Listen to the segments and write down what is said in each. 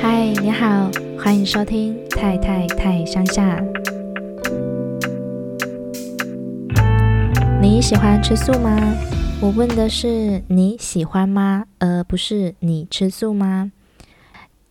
嗨，你好，欢迎收听《太太太乡下》。你喜欢吃素吗？我问的是你喜欢吗，而不是你吃素吗？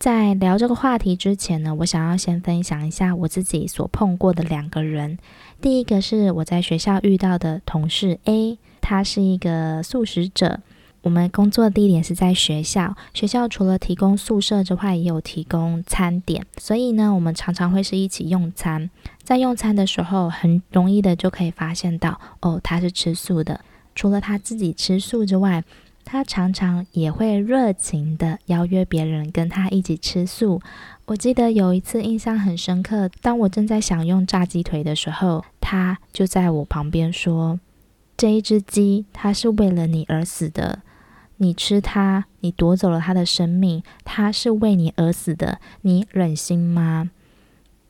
在聊这个话题之前呢，我想要先分享一下我自己所碰过的两个人。第一个是我在学校遇到的同事 A，他是一个素食者。我们工作地点是在学校，学校除了提供宿舍之外，也有提供餐点，所以呢，我们常常会是一起用餐。在用餐的时候，很容易的就可以发现到，哦，他是吃素的。除了他自己吃素之外，他常常也会热情的邀约别人跟他一起吃素。我记得有一次印象很深刻，当我正在享用炸鸡腿的时候，他就在我旁边说：“这一只鸡，它是为了你而死的。”你吃它，你夺走了它的生命，它是为你而死的，你忍心吗？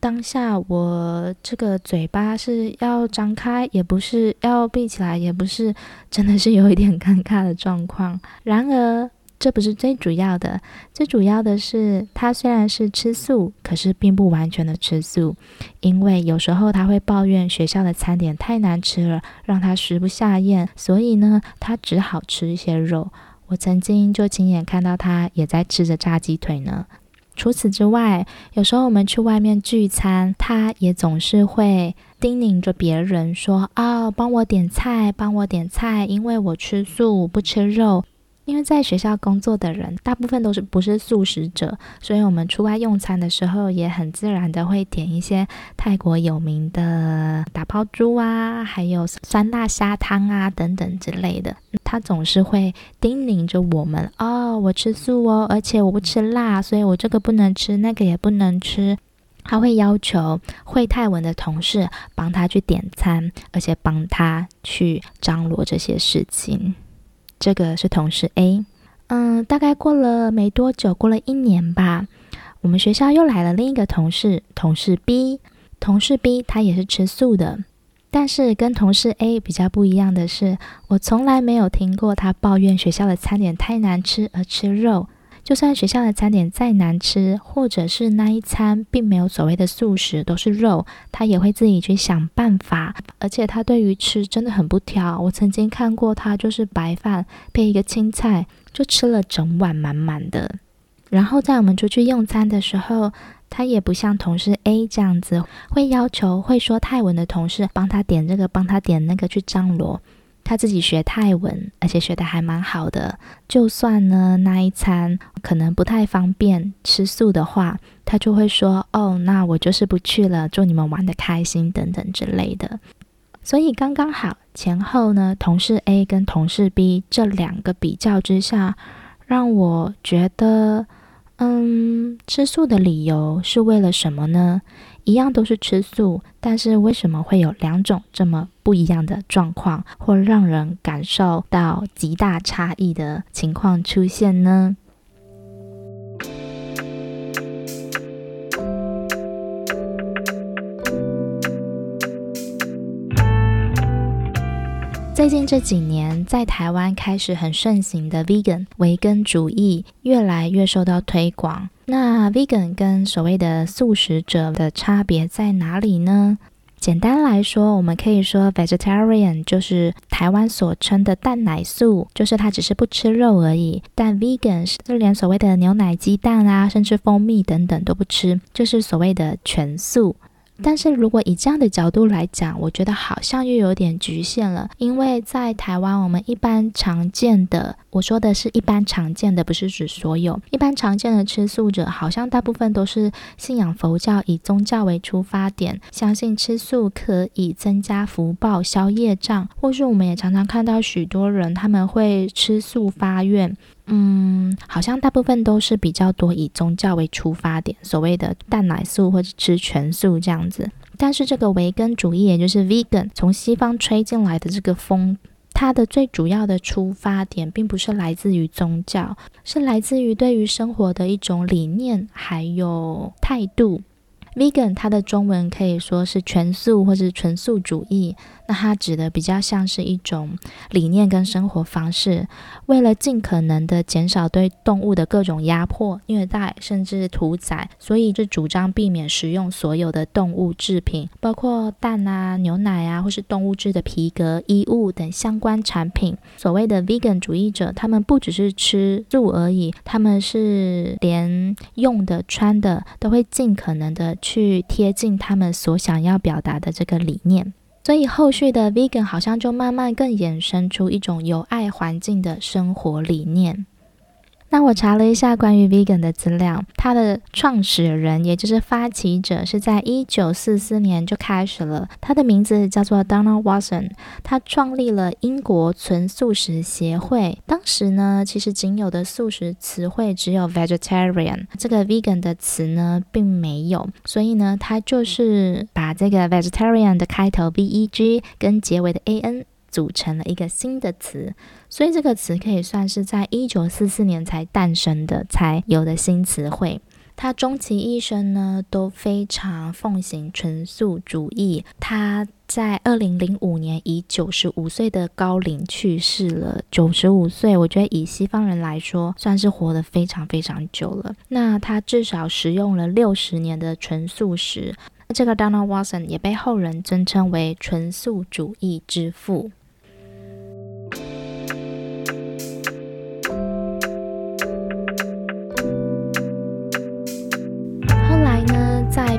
当下我这个嘴巴是要张开，也不是要闭起来，也不是，真的是有一点 尴尬的状况。然而，这不是最主要的，最主要的是，他虽然是吃素，可是并不完全的吃素，因为有时候他会抱怨学校的餐点太难吃了，让他食不下咽，所以呢，他只好吃一些肉。我曾经就亲眼看到他也在吃着炸鸡腿呢。除此之外，有时候我们去外面聚餐，他也总是会叮咛着别人说：“哦，帮我点菜，帮我点菜，因为我吃素，不吃肉。”因为在学校工作的人大部分都是不是素食者，所以我们出外用餐的时候也很自然的会点一些泰国有名的打抛猪啊，还有酸辣虾汤啊等等之类的。他总是会叮咛着我们哦，我吃素哦，而且我不吃辣，所以我这个不能吃，那个也不能吃。他会要求会泰文的同事帮他去点餐，而且帮他去张罗这些事情。这个是同事 A，嗯，大概过了没多久，过了一年吧，我们学校又来了另一个同事，同事 B。同事 B 他也是吃素的，但是跟同事 A 比较不一样的是，我从来没有听过他抱怨学校的餐点太难吃而吃肉。就算学校的餐点再难吃，或者是那一餐并没有所谓的素食，都是肉，他也会自己去想办法。而且他对于吃真的很不挑。我曾经看过他，就是白饭配一个青菜，就吃了整碗满满的。然后在我们出去用餐的时候，他也不像同事 A 这样子，会要求会说泰文的同事帮他点这个，帮他点那个去张罗。他自己学泰文，而且学得还蛮好的。就算呢那一餐可能不太方便吃素的话，他就会说：“哦，那我就是不去了，祝你们玩得开心等等之类的。”所以刚刚好前后呢，同事 A 跟同事 B 这两个比较之下，让我觉得，嗯，吃素的理由是为了什么呢？一样都是吃素，但是为什么会有两种这么不一样的状况，或让人感受到极大差异的情况出现呢？近这几年，在台湾开始很盛行的 vegan 维根主义，越来越受到推广。那 vegan 跟所谓的素食者的差别在哪里呢？简单来说，我们可以说 vegetarian 就是台湾所称的蛋奶素，就是它只是不吃肉而已。但 vegan 是连所谓的牛奶、鸡蛋啊，甚至蜂蜜等等都不吃，就是所谓的全素。但是如果以这样的角度来讲，我觉得好像又有点局限了，因为在台湾，我们一般常见的，我说的是一般常见的，不是指所有，一般常见的吃素者，好像大部分都是信仰佛教，以宗教为出发点，相信吃素可以增加福报、消业障，或是我们也常常看到许多人他们会吃素发愿。嗯，好像大部分都是比较多以宗教为出发点，所谓的蛋奶素或者吃全素这样子。但是这个维根主义，也就是 vegan，从西方吹进来的这个风，它的最主要的出发点，并不是来自于宗教，是来自于对于生活的一种理念还有态度。Vegan 它的中文可以说是全素或是纯素主义。那它指的比较像是一种理念跟生活方式，为了尽可能的减少对动物的各种压迫、虐待，甚至屠宰，所以就主张避免食用所有的动物制品，包括蛋啊、牛奶啊，或是动物制的皮革、衣物等相关产品。所谓的 vegan 主义者，他们不只是吃素而已，他们是连用的、穿的都会尽可能的去贴近他们所想要表达的这个理念。所以后续的 vegan 好像就慢慢更衍生出一种有爱环境的生活理念。那我查了一下关于 vegan 的资料，它的创始人，也就是发起者，是在一九四四年就开始了。他的名字叫做 Donald Watson，他创立了英国纯素食协会。当时呢，其实仅有的素食词汇只有 vegetarian，这个 vegan 的词呢并没有，所以呢，他就是把这个 vegetarian 的开头 v e g 跟结尾的 a n。组成了一个新的词，所以这个词可以算是在一九四四年才诞生的，才有的新词汇。他终其一生呢，都非常奉行纯素主义。他在二零零五年以九十五岁的高龄去世了。九十五岁，我觉得以西方人来说，算是活得非常非常久了。那他至少食用了六十年的纯素食。这个 Donald Watson 也被后人尊称为纯素主义之父。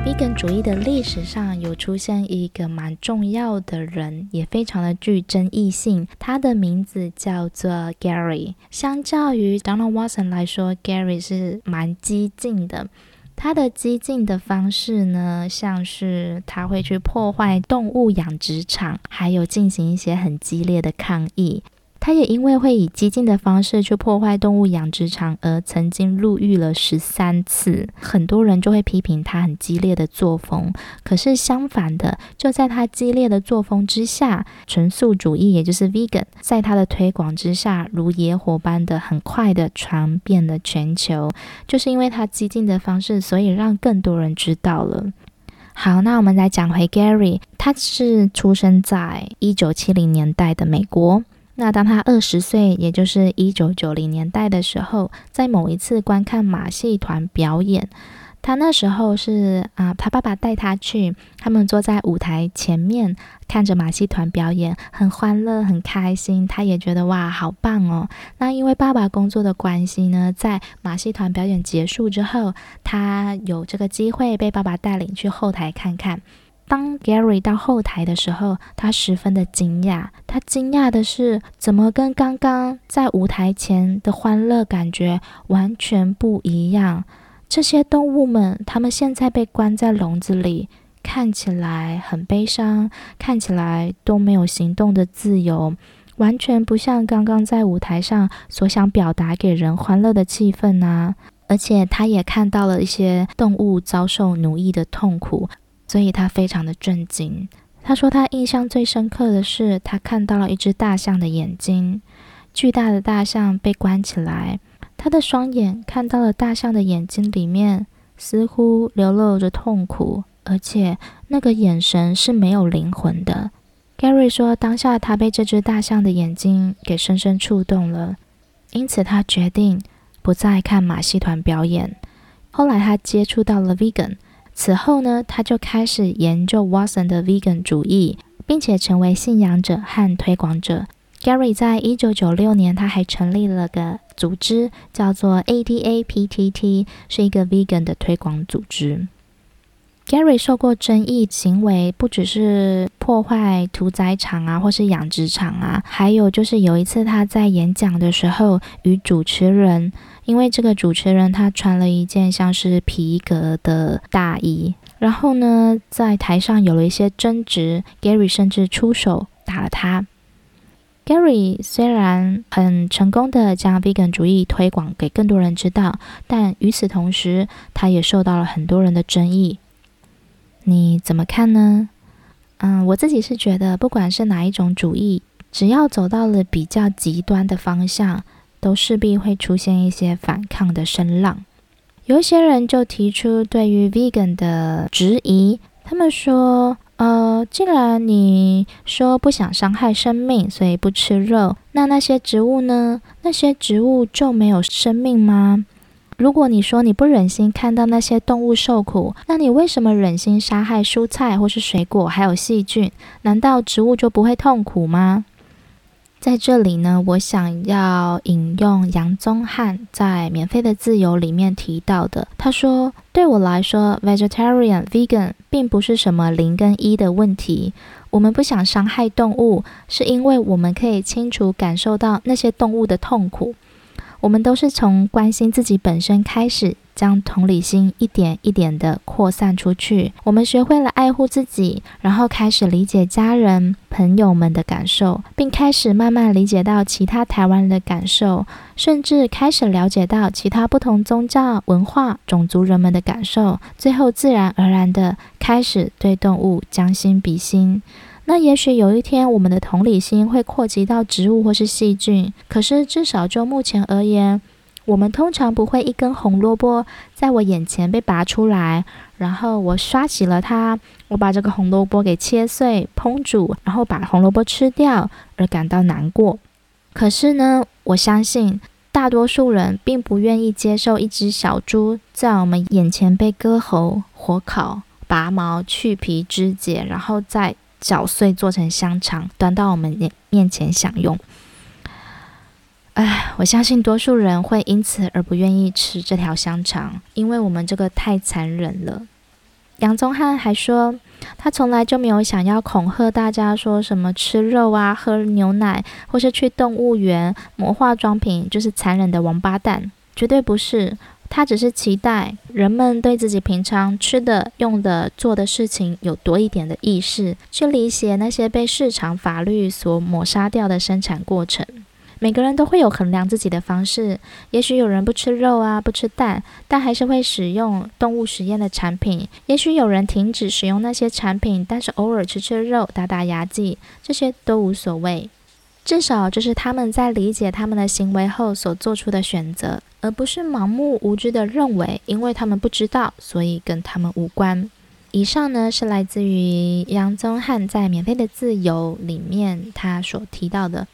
Vegan 主义的历史上有出现一个蛮重要的人，也非常的具争议性。他的名字叫做 Gary。相较于 Donald Watson 来说，Gary 是蛮激进的。他的激进的方式呢，像是他会去破坏动物养殖场，还有进行一些很激烈的抗议。他也因为会以激进的方式去破坏动物养殖场，而曾经入狱了十三次。很多人就会批评他很激烈的作风。可是相反的，就在他激烈的作风之下，纯素主义也就是 vegan，在他的推广之下，如野火般的很快的传遍了全球。就是因为他激进的方式，所以让更多人知道了。好，那我们来讲回 Gary，他是出生在一九七零年代的美国。那当他二十岁，也就是一九九零年代的时候，在某一次观看马戏团表演，他那时候是啊、他爸爸带他去，他们坐在舞台前面看着马戏团表演，很欢乐，很开心。他也觉得哇，好棒哦。那因为爸爸工作的关系呢，在马戏团表演结束之后，他有这个机会被爸爸带领去后台看看。当 Gary 到后台的时候，他十分的惊讶。他惊讶的是，怎么跟刚刚在舞台前的欢乐感觉完全不一样？这些动物们，他们现在被关在笼子里，看起来很悲伤，看起来都没有行动的自由，完全不像刚刚在舞台上所想表达给人欢乐的气氛啊！而且，他也看到了一些动物遭受奴役的痛苦。所以他非常的震惊。他说他印象最深刻的是，他看到了一只大象的眼睛。巨大的大象被关起来，他的双眼看到了大象的眼睛里面似乎流露着痛苦，而且那个眼神是没有灵魂的。Gary 说，当下他被这只大象的眼睛给深深触动了，因此他决定不再看马戏团表演。后来他接触到了 Vegan。此后呢，他就开始研究 Watson 的 Vegan 主义，并且成为信仰者和推广者。Gary 在一九九六年，他还成立了个组织，叫做 ADAPTT，是一个 Vegan 的推广组织。Gary 受过争议行为，不只是破坏屠宰场啊，或是养殖场啊，还有就是有一次他在演讲的时候，与主持人。因为这个主持人他穿了一件像是皮革的大衣，然后呢，在台上有了一些争执，Gary 甚至出手打了他。Gary 虽然很成功的将 Vegan 主义推广给更多人知道，但与此同时，他也受到了很多人的争议。你怎么看呢？嗯，我自己是觉得，不管是哪一种主义，只要走到了比较极端的方向。都势必会出现一些反抗的声浪，有一些人就提出对于 vegan 的质疑，他们说，呃，既然你说不想伤害生命，所以不吃肉，那那些植物呢？那些植物就没有生命吗？如果你说你不忍心看到那些动物受苦，那你为什么忍心杀害蔬菜或是水果，还有细菌？难道植物就不会痛苦吗？在这里呢，我想要引用杨宗翰在《免费的自由》里面提到的，他说：“对我来说，vegetarian、vegan 并不是什么零跟一的问题。我们不想伤害动物，是因为我们可以清楚感受到那些动物的痛苦。”我们都是从关心自己本身开始，将同理心一点一点地扩散出去。我们学会了爱护自己，然后开始理解家人、朋友们的感受，并开始慢慢理解到其他台湾人的感受，甚至开始了解到其他不同宗教、文化、种族人们的感受。最后，自然而然地开始对动物将心比心。那也许有一天，我们的同理心会扩及到植物或是细菌。可是至少就目前而言，我们通常不会一根红萝卜在我眼前被拔出来，然后我刷洗了它，我把这个红萝卜给切碎、烹煮，然后把红萝卜吃掉而感到难过。可是呢，我相信大多数人并不愿意接受一只小猪在我们眼前被割喉、火烤、拔毛、去皮、肢解，然后再搅碎做成香肠，端到我们面面前享用。唉，我相信多数人会因此而不愿意吃这条香肠，因为我们这个太残忍了。杨宗翰还说，他从来就没有想要恐吓大家，说什么吃肉啊、喝牛奶，或是去动物园抹化妆品就是残忍的王八蛋，绝对不是。他只是期待人们对自己平常吃的、用的、做的事情有多一点的意识，去理解那些被市场法律所抹杀掉的生产过程。每个人都会有衡量自己的方式，也许有人不吃肉啊，不吃蛋，但还是会使用动物实验的产品；也许有人停止使用那些产品，但是偶尔吃吃肉，打打牙祭，这些都无所谓。至少这是他们在理解他们的行为后所做出的选择，而不是盲目无知的认为，因为他们不知道，所以跟他们无关。以上呢是来自于杨宗翰在《免费的自由》里面他所提到的。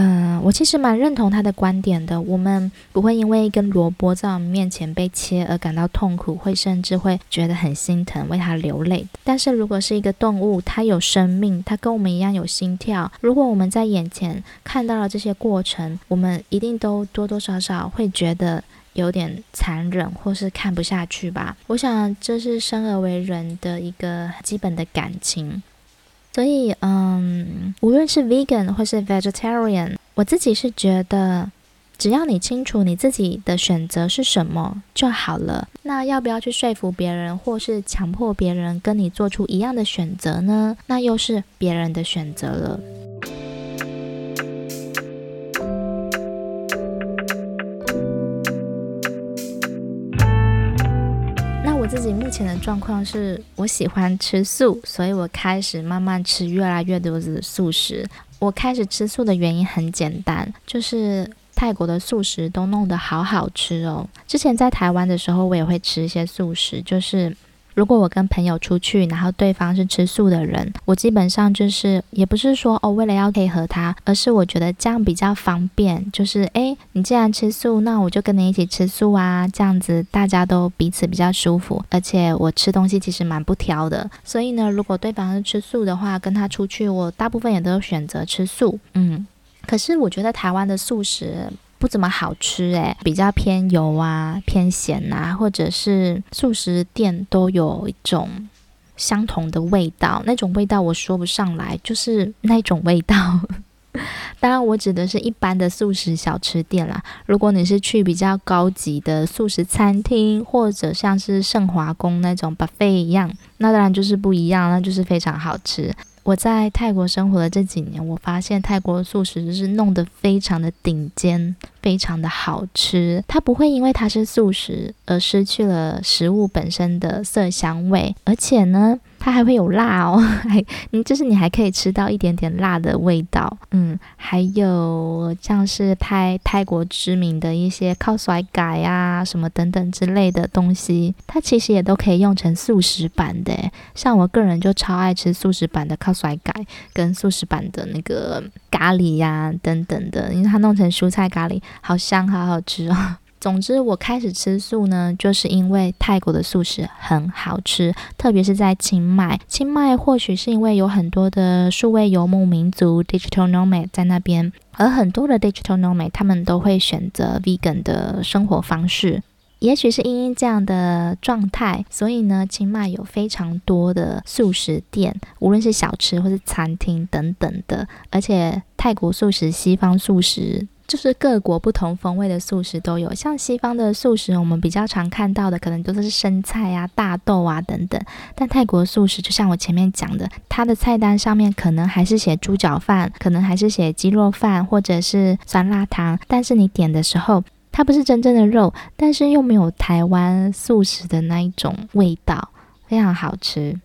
嗯、我其实蛮认同他的观点的。我们不会因为一根萝卜在我们面前被切而感到痛苦，会甚至会觉得很心疼，为它流泪。但是如果是一个动物，它有生命，它跟我们一样有心跳。如果我们在眼前看到了这些过程，我们一定都多多少少会觉得有点残忍，或是看不下去吧。我想这是生而为人的一个基本的感情。所以，嗯，无论是 vegan 或是 vegetarian，我自己是觉得，只要你清楚你自己的选择是什么就好了。那要不要去说服别人，或是强迫别人跟你做出一样的选择呢？那又是别人的选择了。目前的状况是我喜欢吃素，所以我开始慢慢吃越来越多的素食。我开始吃素的原因很简单，就是泰国的素食都弄得好好吃哦。之前在台湾的时候，我也会吃一些素食，就是。如果我跟朋友出去，然后对方是吃素的人，我基本上就是也不是说哦，为了要配合他，而是我觉得这样比较方便。就是诶，你既然吃素，那我就跟你一起吃素啊，这样子大家都彼此比较舒服。而且我吃东西其实蛮不挑的，所以呢，如果对方是吃素的话，跟他出去，我大部分也都选择吃素。嗯，可是我觉得台湾的素食。不怎么好吃诶，比较偏油啊、偏咸啊，或者是素食店都有一种相同的味道，那种味道我说不上来，就是那种味道。当然，我指的是一般的素食小吃店啦。如果你是去比较高级的素食餐厅，或者像是圣华宫那种 buffet 一样，那当然就是不一样，那就是非常好吃。我在泰国生活的这几年，我发现泰国的素食就是弄得非常的顶尖，非常的好吃。它不会因为它是素食而失去了食物本身的色香味，而且呢，它还会有辣哦，还就是你还可以吃到一点点辣的味道。嗯，还有像是泰泰国知名的一些靠甩改啊什么等等之类的东西，它其实也都可以用成素食版的。像我个人就超爱吃素食版的靠甩改跟素食版的那个咖喱呀、等等的，因为它弄成蔬菜咖喱，好香，好好吃哦。总之，我开始吃素呢，就是因为泰国的素食很好吃，特别是在清迈。清迈或许是因为有很多的数位游牧民族 （digital nomad） 在那边，而很多的 digital nomad 他们都会选择 vegan 的生活方式。也许是因为这样的状态，所以呢，清迈有非常多的素食店，无论是小吃或是餐厅等等的，而且泰国素食、西方素食。就是各国不同风味的素食都有，像西方的素食，我们比较常看到的可能都是生菜啊、大豆啊等等。但泰国素食，就像我前面讲的，它的菜单上面可能还是写猪脚饭，可能还是写鸡肉饭，或者是酸辣汤。但是你点的时候，它不是真正的肉，但是又没有台湾素食的那一种味道，非常好吃。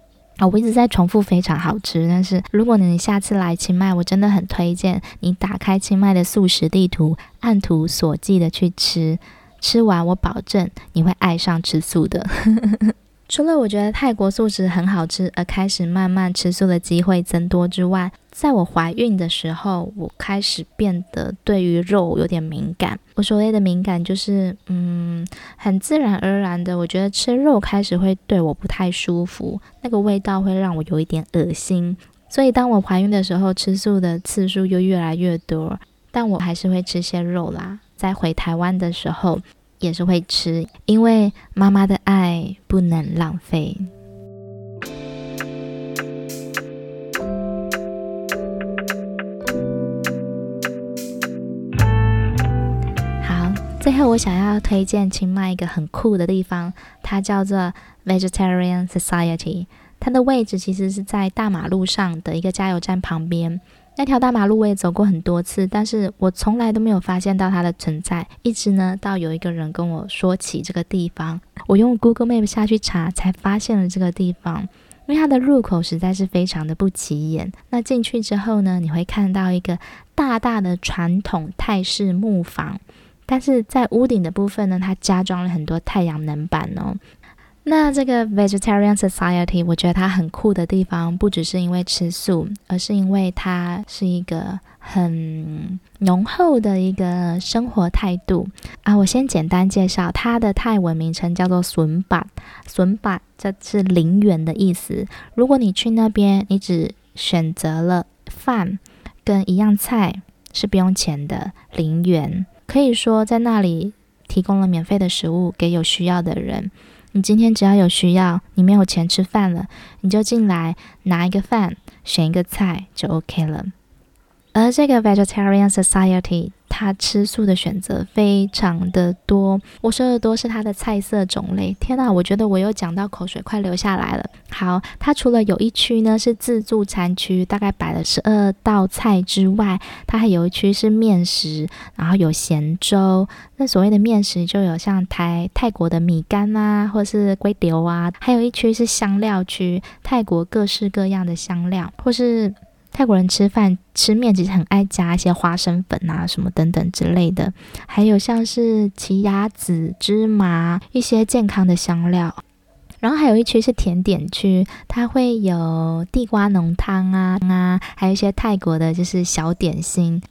我一直在重复非常好吃，但是如果你下次来清迈，我真的很推荐你打开清迈的素食地图，按图索骥的去吃，吃完我保证你会爱上吃素的。除了我觉得泰国素食很好吃而开始慢慢吃素的机会增多之外，在我怀孕的时候，我开始变得对于肉有点敏感。我所谓的敏感，就是嗯，很自然而然的，我觉得吃肉开始会对我不太舒服，那个味道会让我有一点恶心。所以当我怀孕的时候，吃素的次数就越来越多，但我还是会吃些肉啦。在回台湾的时候。也是会吃，因为妈妈的爱不能浪费。好，最后我想要推荐清迈一个很酷的地方，它叫做 Vegetarian Society。它的位置其实是在大马路上的一个加油站旁边。那条大马路我也走过很多次，但是我从来都没有发现到它的存在。一直呢，到有一个人跟我说起这个地方，我用 Google Map 下去查，才发现了这个地方。因为它的入口实在是非常的不起眼。那进去之后呢，你会看到一个大大的传统泰式木房，但是在屋顶的部分呢，它加装了很多太阳能板哦。那这个 Vegetarian Society，我觉得它很酷的地方，不只是因为吃素，而是因为它是一个很浓厚的一个生活态度啊。我先简单介绍它的泰文名称叫做笋板”，“笋板这是零元的意思。如果你去那边，你只选择了饭跟一样菜，是不用钱的，零元。可以说在那里提供了免费的食物给有需要的人。你今天只要有需要，你没有钱吃饭了，你就进来拿一个饭，选一个菜就 OK 了。而这个 Vegetarian Society。他吃素的选择非常的多，我说的多是他的菜色种类。天哪，我觉得我又讲到口水快流下来了。好，他除了有一区呢是自助餐区，大概摆了十二道菜之外，他还有一区是面食，然后有咸粥。那所谓的面食就有像台泰国的米干啊，或是粿条啊，还有一区是香料区，泰国各式各样的香料，或是。泰国人吃饭吃面其实很爱加一些花生粉啊什么等等之类的，还有像是奇亚籽、芝麻一些健康的香料。然后还有一区是甜点区，它会有地瓜浓汤啊啊，还有一些泰国的就是小点心。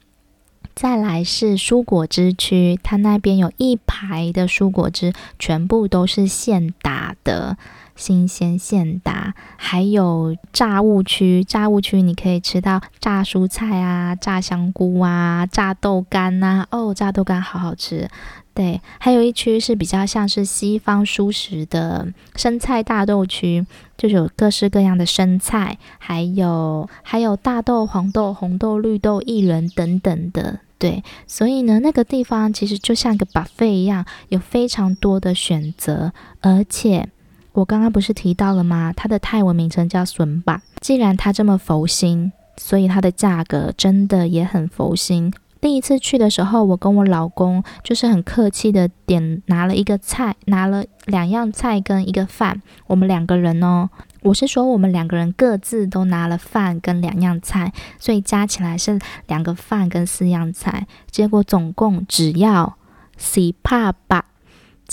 再来是蔬果汁区，它那边有一排的蔬果汁，全部都是现打的。新鲜现打，还有炸物区，炸物区你可以吃到炸蔬菜啊、炸香菇啊、炸豆干呐、啊。哦，炸豆干好好吃。对，还有一区是比较像是西方蔬食的生菜大豆区，就有各式各样的生菜，还有还有大豆、黄豆、红豆、绿豆、薏仁等等的。对，所以呢，那个地方其实就像个 buffet 一样，有非常多的选择，而且。我刚刚不是提到了吗？它的泰文名称叫笋板。既然它这么佛心，所以它的价格真的也很佛心。第一次去的时候，我跟我老公就是很客气的点拿了一个菜，拿了两样菜跟一个饭。我们两个人哦，我是说，我们两个人各自都拿了饭跟两样菜，所以加起来是两个饭跟四样菜。结果总共只要十帕吧，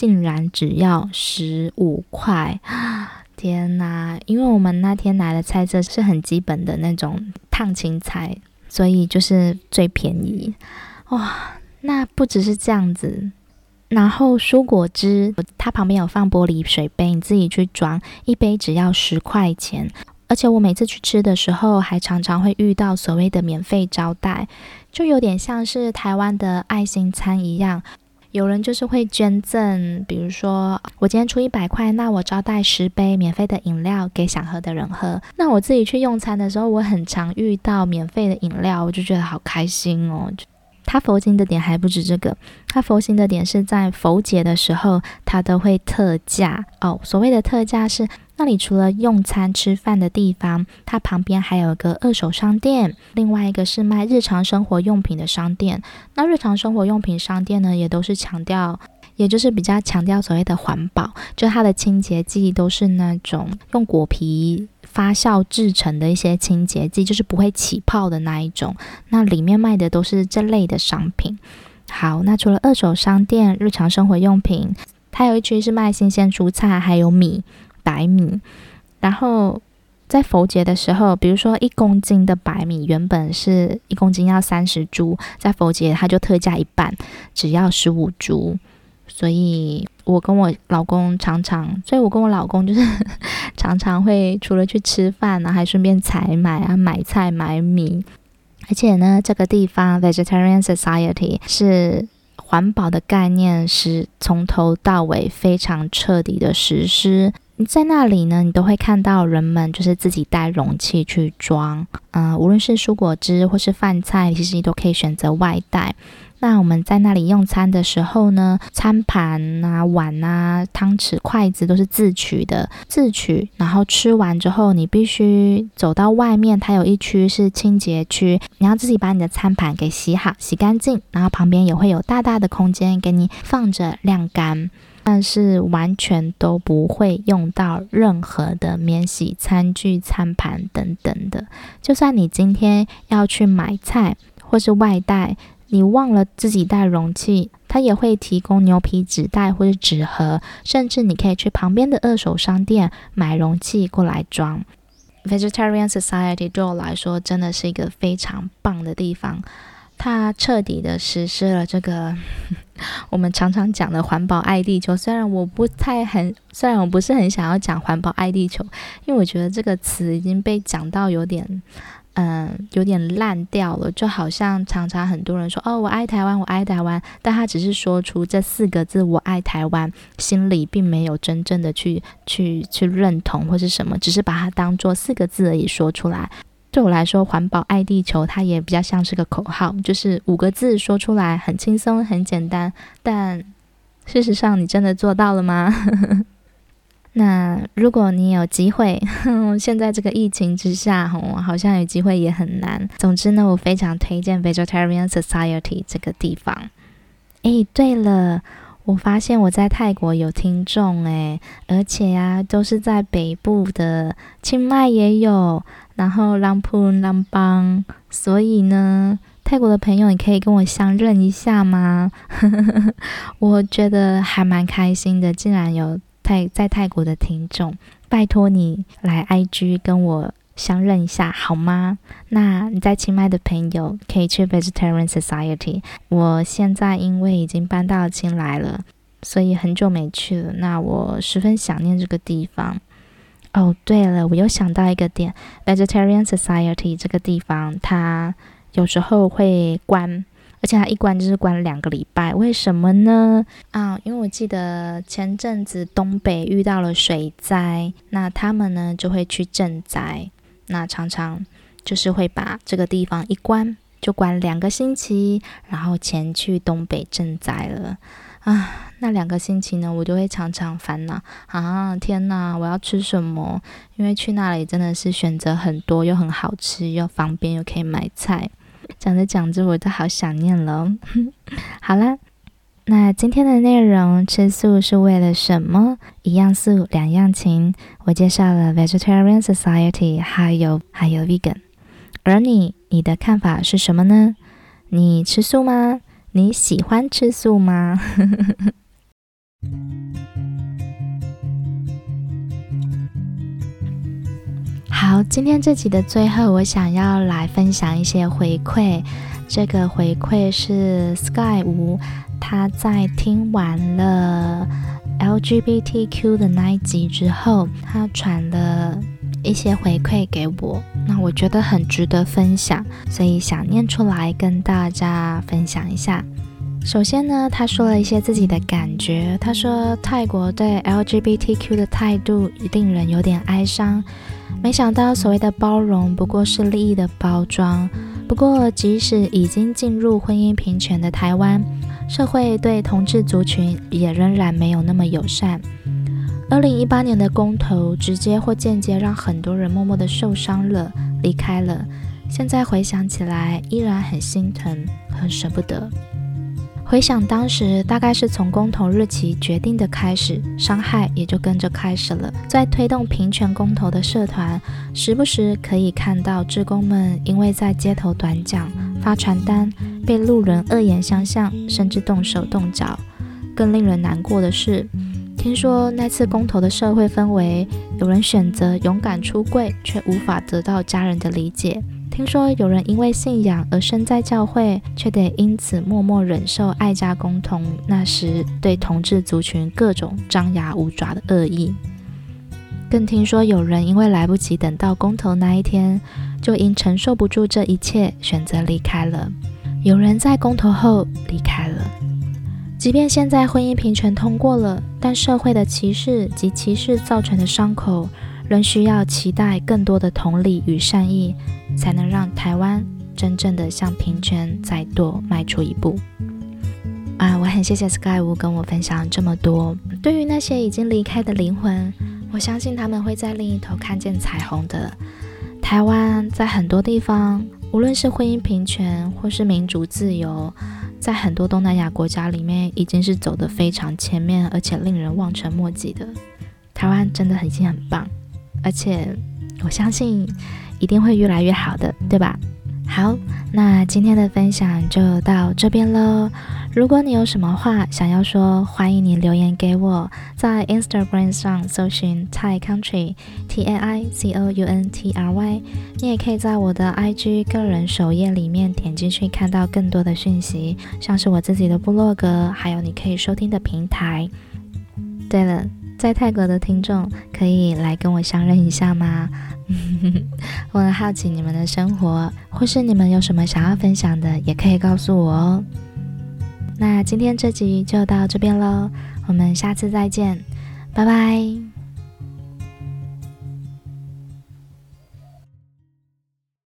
竟然只要十五块！天哪！因为我们那天来的菜色是很基本的那种烫青菜，所以就是最便宜。哇，那不只是这样子。然后蔬果汁，它旁边有放玻璃水杯，你自己去装，一杯只要十块钱。而且我每次去吃的时候，还常常会遇到所谓的免费招待，就有点像是台湾的爱心餐一样。有人就是会捐赠，比如说我今天出一百块，那我招待十杯免费的饮料给想喝的人喝。那我自己去用餐的时候，我很常遇到免费的饮料，我就觉得好开心哦。他佛心的点还不止这个，他佛心的点是在佛节的时候，他都会特价哦。所谓的特价是，那里除了用餐吃饭的地方，它旁边还有一个二手商店，另外一个是卖日常生活用品的商店。那日常生活用品商店呢，也都是强调。也就是比较强调所谓的环保，就它的清洁剂都是那种用果皮发酵制成的一些清洁剂，就是不会起泡的那一种。那里面卖的都是这类的商品。好，那除了二手商店、日常生活用品，它有一区是卖新鲜蔬菜，还有米、白米。然后在佛节的时候，比如说一公斤的白米原本是一公斤要三十铢，在佛节它就特价一半，只要十五铢。所以，我跟我老公常常，所以我跟我老公就是 常常会除了去吃饭呢，还顺便采买啊，买菜买米。而且呢，这个地方 Vegetarian Society 是环保的概念是从头到尾非常彻底的实施。你在那里呢，你都会看到人们就是自己带容器去装，嗯、无论是蔬果汁或是饭菜，其实你都可以选择外带。那我们在那里用餐的时候呢，餐盘啊、碗啊、汤匙、筷子都是自取的，自取。然后吃完之后，你必须走到外面，它有一区是清洁区，你要自己把你的餐盘给洗好、洗干净。然后旁边也会有大大的空间给你放着晾干，但是完全都不会用到任何的免洗餐具、餐盘等等的。就算你今天要去买菜或是外带。你忘了自己带容器，它也会提供牛皮纸袋或者纸盒，甚至你可以去旁边的二手商店买容器过来装。Vegetarian Society 对我来说真的是一个非常棒的地方，它彻底的实施了这个 我们常常讲的环保爱地球。虽然我不太很，虽然我不是很想要讲环保爱地球，因为我觉得这个词已经被讲到有点。嗯，有点烂掉了，就好像常常很多人说哦，我爱台湾，我爱台湾，但他只是说出这四个字“我爱台湾”，心里并没有真正的去去去认同或是什么，只是把它当做四个字而已说出来。对我来说，环保爱地球，它也比较像是个口号，就是五个字说出来很轻松很简单，但事实上你真的做到了吗？那如果你有机会，现在这个疫情之下，吼好像有机会也很难。总之呢，我非常推荐 Vegetarian Society 这个地方。诶，对了，我发现我在泰国有听众诶，而且呀，都是在北部的，清迈也有，然后朗普朗邦，所以呢，泰国的朋友，你可以跟我相认一下吗？我觉得还蛮开心的，竟然有。在在泰国的听众，拜托你来 IG 跟我相认一下好吗？那你在清迈的朋友可以去 Vegetarian Society。我现在因为已经搬到清莱了，所以很久没去了。那我十分想念这个地方。哦，对了，我又想到一个点，Vegetarian Society 这个地方，它有时候会关。而且他一关就是关了两个礼拜，为什么呢？啊，因为我记得前阵子东北遇到了水灾，那他们呢就会去赈灾，那常常就是会把这个地方一关就关两个星期，然后前去东北赈灾了。啊，那两个星期呢，我就会常常烦恼啊，天哪，我要吃什么？因为去那里真的是选择很多，又很好吃，又方便，又可以买菜。讲着讲着，我都好想念了。好啦，那今天的内容，吃素是为了什么？一样素，两样情。我介绍了 Vegetarian Society，还有还有 Vegan。而你，你的看法是什么呢？你吃素吗？你喜欢吃素吗？好，今天这集的最后，我想要来分享一些回馈。这个回馈是 Sky 吴。他在听完了 LGBTQ 的那一集之后，他传了一些回馈给我，那我觉得很值得分享，所以想念出来跟大家分享一下。首先呢，他说了一些自己的感觉，他说泰国对 LGBTQ 的态度令人有点哀伤，没想到所谓的包容不过是利益的包装。不过，即使已经进入婚姻平权的台湾，社会对同志族群也仍然没有那么友善。二零一八年的公投，直接或间接让很多人默默的受伤了，离开了。现在回想起来，依然很心疼，很舍不得。回想当时，大概是从公投日期决定的开始，伤害也就跟着开始了。在推动平权公投的社团，时不时可以看到志工们因为在街头短讲、发传单，被路人恶言相向，甚至动手动脚。更令人难过的是，听说那次公投的社会氛围，有人选择勇敢出柜，却无法得到家人的理解。听说有人因为信仰而身在教会，却得因此默默忍受爱家公投那时对同志族群各种张牙舞爪的恶意。更听说有人因为来不及等到公投那一天，就因承受不住这一切，选择离开了。有人在公投后离开了。即便现在婚姻平权通过了，但社会的歧视及歧视造成的伤口，仍需要期待更多的同理与善意，才能让台湾真正的向平权再多迈出一步。啊，我很谢谢 Sky 五跟我分享这么多。对于那些已经离开的灵魂，我相信他们会在另一头看见彩虹的。台湾在很多地方，无论是婚姻平权或是民主自由，在很多东南亚国家里面，已经是走得非常前面，而且令人望尘莫及的。台湾真的已经很棒。而且，我相信一定会越来越好的，对吧？好，那今天的分享就到这边喽。如果你有什么话想要说，欢迎你留言给我，在 Instagram 上搜寻 Tai Country T A I C O U N T R Y。你也可以在我的 IG 个人首页里面点进去，看到更多的讯息，像是我自己的部落格，还有你可以收听的平台。对了。在泰国的听众可以来跟我相认一下吗？我很好奇你们的生活，或是你们有什么想要分享的，也可以告诉我哦。那今天这集就到这边喽，我们下次再见，拜拜。